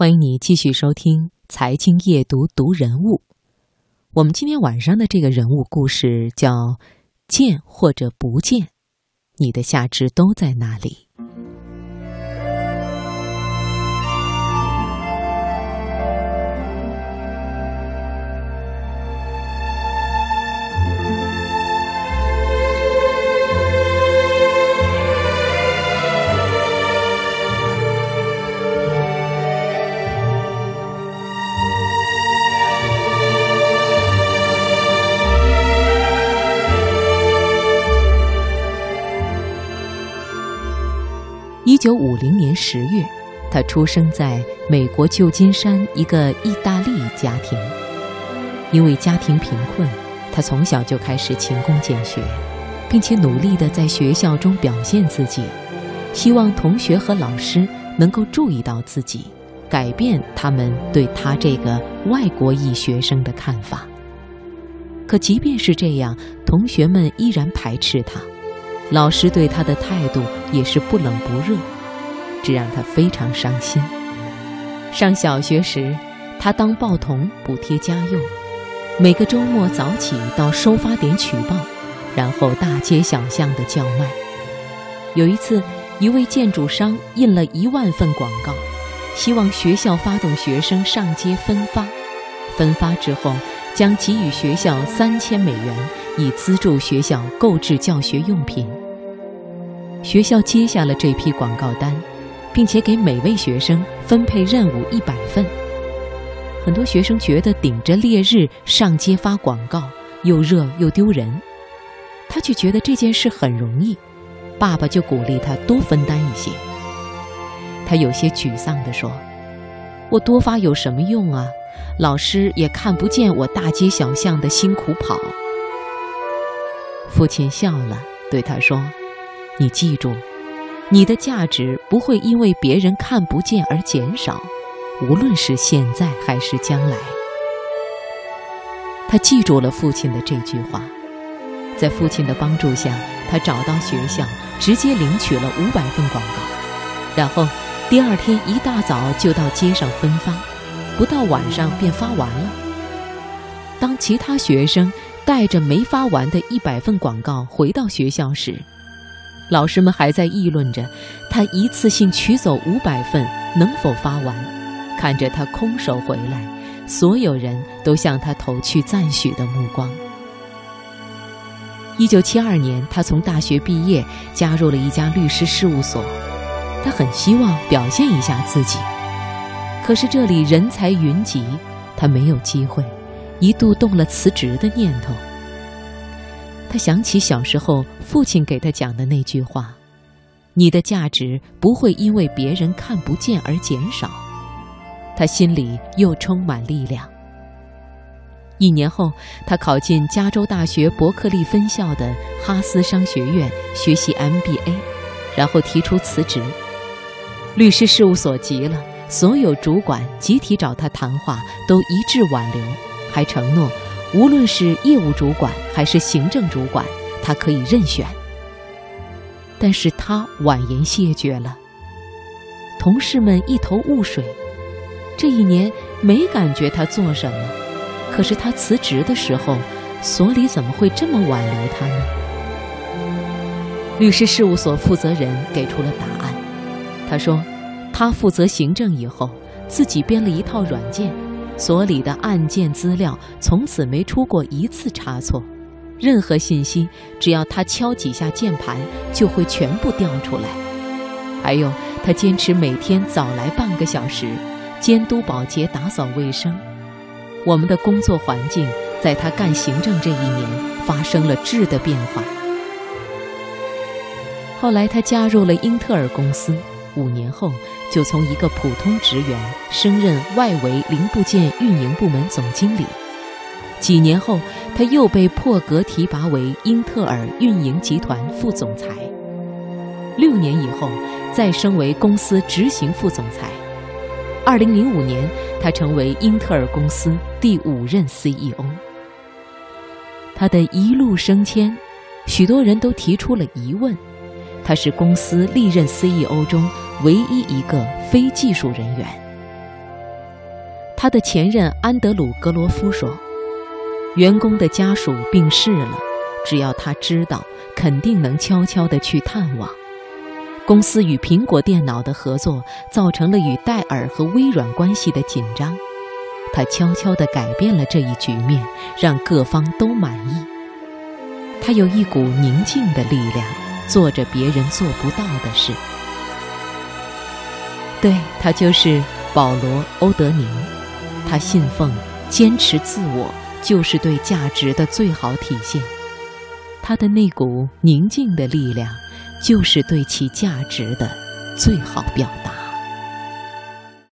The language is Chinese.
欢迎你继续收听《财经夜读》读人物。我们今天晚上的这个人物故事叫“见或者不见，你的下肢都在那里”。九五零年十月，他出生在美国旧金山一个意大利家庭。因为家庭贫困，他从小就开始勤工俭学，并且努力地在学校中表现自己，希望同学和老师能够注意到自己，改变他们对他这个外国裔学生的看法。可即便是这样，同学们依然排斥他。老师对他的态度也是不冷不热，这让他非常伤心。上小学时，他当报童补贴家用，每个周末早起到收发点取报，然后大街小巷的叫卖。有一次，一位建筑商印了一万份广告，希望学校发动学生上街分发，分发之后将给予学校三千美元，以资助学校购置教学用品。学校接下了这批广告单，并且给每位学生分配任务一百份。很多学生觉得顶着烈日上街发广告又热又丢人，他却觉得这件事很容易。爸爸就鼓励他多分担一些。他有些沮丧地说：“我多发有什么用啊？老师也看不见我大街小巷的辛苦跑。”父亲笑了，对他说。你记住，你的价值不会因为别人看不见而减少，无论是现在还是将来。他记住了父亲的这句话，在父亲的帮助下，他找到学校，直接领取了五百份广告，然后第二天一大早就到街上分发，不到晚上便发完了。当其他学生带着没发完的一百份广告回到学校时，老师们还在议论着，他一次性取走五百份能否发完？看着他空手回来，所有人都向他投去赞许的目光。一九七二年，他从大学毕业，加入了一家律师事务所。他很希望表现一下自己，可是这里人才云集，他没有机会，一度动了辞职的念头。他想起小时候父亲给他讲的那句话：“你的价值不会因为别人看不见而减少。”他心里又充满力量。一年后，他考进加州大学伯克利分校的哈斯商学院学习 MBA，然后提出辞职。律师事务所急了，所有主管集体找他谈话，都一致挽留，还承诺。无论是业务主管还是行政主管，他可以任选。但是他婉言谢绝了。同事们一头雾水，这一年没感觉他做什么，可是他辞职的时候，所里怎么会这么挽留他呢？律师事务所负责人给出了答案，他说，他负责行政以后，自己编了一套软件。所里的案件资料从此没出过一次差错，任何信息只要他敲几下键盘，就会全部调出来。还有，他坚持每天早来半个小时，监督保洁打扫卫生。我们的工作环境在他干行政这一年发生了质的变化。后来，他加入了英特尔公司。五年后，就从一个普通职员升任外围零部件运营部门总经理。几年后，他又被破格提拔为英特尔运营集团副总裁。六年以后，再升为公司执行副总裁。二零零五年，他成为英特尔公司第五任 CEO。他的一路升迁，许多人都提出了疑问。他是公司历任 CEO 中唯一一个非技术人员。他的前任安德鲁·格罗夫说：“员工的家属病逝了，只要他知道，肯定能悄悄地去探望。”公司与苹果电脑的合作造成了与戴尔和微软关系的紧张，他悄悄地改变了这一局面，让各方都满意。他有一股宁静的力量，做着别人做不到的事。对他就是保罗·欧德宁。他信奉坚持自我就是对价值的最好体现，他的那股宁静的力量，就是对其价值的最好表达。